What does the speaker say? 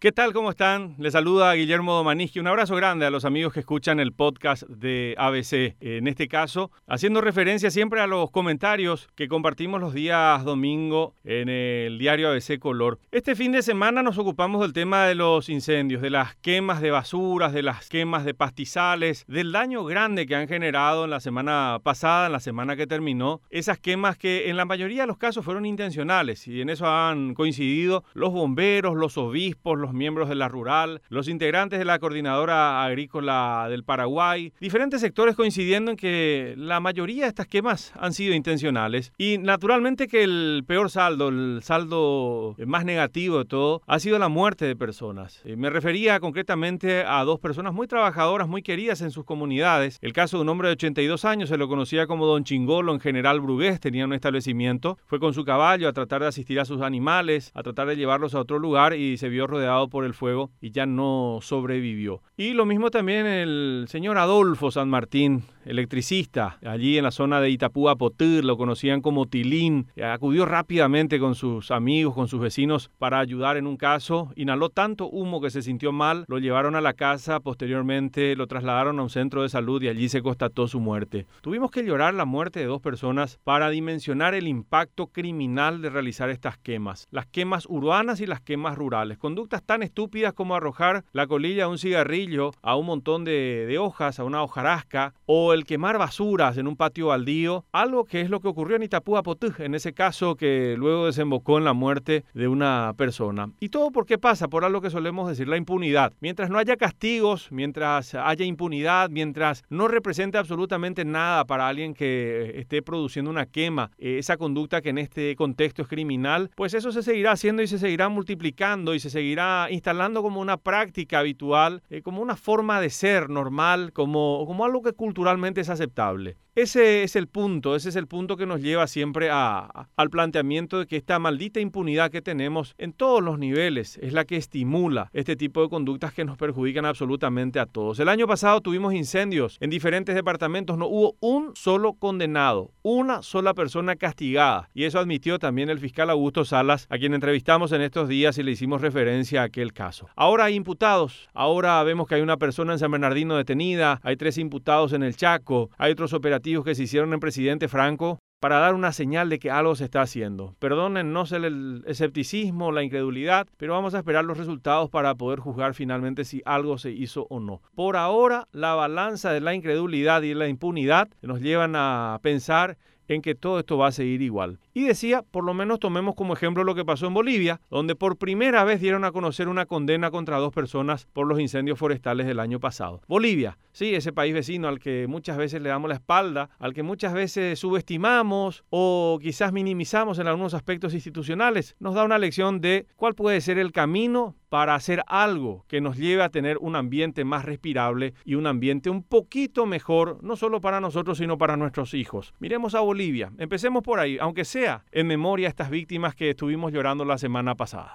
¿Qué tal? ¿Cómo están? Les saluda Guillermo Domaniski. Un abrazo grande a los amigos que escuchan el podcast de ABC. En este caso, haciendo referencia siempre a los comentarios que compartimos los días domingo en el diario ABC Color. Este fin de semana nos ocupamos del tema de los incendios, de las quemas de basuras, de las quemas de pastizales, del daño grande que han generado en la semana pasada, en la semana que terminó. Esas quemas que en la mayoría de los casos fueron intencionales y en eso han coincidido los bomberos, los obispos, los miembros de la rural, los integrantes de la coordinadora agrícola del Paraguay, diferentes sectores coincidiendo en que la mayoría de estas quemas han sido intencionales y naturalmente que el peor saldo, el saldo más negativo de todo, ha sido la muerte de personas. Eh, me refería concretamente a dos personas muy trabajadoras, muy queridas en sus comunidades. El caso de un hombre de 82 años, se lo conocía como Don Chingolo en General Brugués, tenía un establecimiento, fue con su caballo a tratar de asistir a sus animales, a tratar de llevarlos a otro lugar y se vio rodeado por el fuego y ya no sobrevivió. Y lo mismo también el señor Adolfo San Martín, electricista, allí en la zona de Itapúa Potir, lo conocían como Tilín, acudió rápidamente con sus amigos, con sus vecinos para ayudar en un caso, inhaló tanto humo que se sintió mal, lo llevaron a la casa, posteriormente lo trasladaron a un centro de salud y allí se constató su muerte. Tuvimos que llorar la muerte de dos personas para dimensionar el impacto criminal de realizar estas quemas, las quemas urbanas y las quemas rurales, conductas tan estúpidas como arrojar la colilla a un cigarrillo, a un montón de, de hojas, a una hojarasca, o el quemar basuras en un patio baldío, algo que es lo que ocurrió en Itapúa Potú, en ese caso que luego desembocó en la muerte de una persona. ¿Y todo por qué pasa? Por algo que solemos decir, la impunidad. Mientras no haya castigos, mientras haya impunidad, mientras no represente absolutamente nada para alguien que esté produciendo una quema, eh, esa conducta que en este contexto es criminal, pues eso se seguirá haciendo y se seguirá multiplicando y se seguirá instalando como una práctica habitual, eh, como una forma de ser normal, como, como algo que culturalmente es aceptable. Ese es el punto, ese es el punto que nos lleva siempre a, al planteamiento de que esta maldita impunidad que tenemos en todos los niveles es la que estimula este tipo de conductas que nos perjudican absolutamente a todos. El año pasado tuvimos incendios en diferentes departamentos, no hubo un solo condenado, una sola persona castigada. Y eso admitió también el fiscal Augusto Salas, a quien entrevistamos en estos días y le hicimos referencia a aquel caso. Ahora hay imputados, ahora vemos que hay una persona en San Bernardino detenida, hay tres imputados en el Hay otros operativos que se hicieron en presidente Franco para dar una señal de que algo se está haciendo. Perdónennos el escepticismo, la incredulidad, pero vamos a esperar los resultados para poder juzgar finalmente si algo se hizo o no. Por ahora, la balanza de la incredulidad y la impunidad nos llevan a pensar en que todo esto va a seguir igual. Y decía, por lo menos tomemos como ejemplo lo que pasó en Bolivia, donde por primera vez dieron a conocer una condena contra dos personas por los incendios forestales del año pasado. Bolivia, sí, ese país vecino al que muchas veces le damos la espalda, al que muchas veces subestimamos o quizás minimizamos en algunos aspectos institucionales, nos da una lección de cuál puede ser el camino para hacer algo que nos lleve a tener un ambiente más respirable y un ambiente un poquito mejor, no solo para nosotros, sino para nuestros hijos. Miremos a Bolivia, empecemos por ahí, aunque sea en memoria a estas víctimas que estuvimos llorando la semana pasada.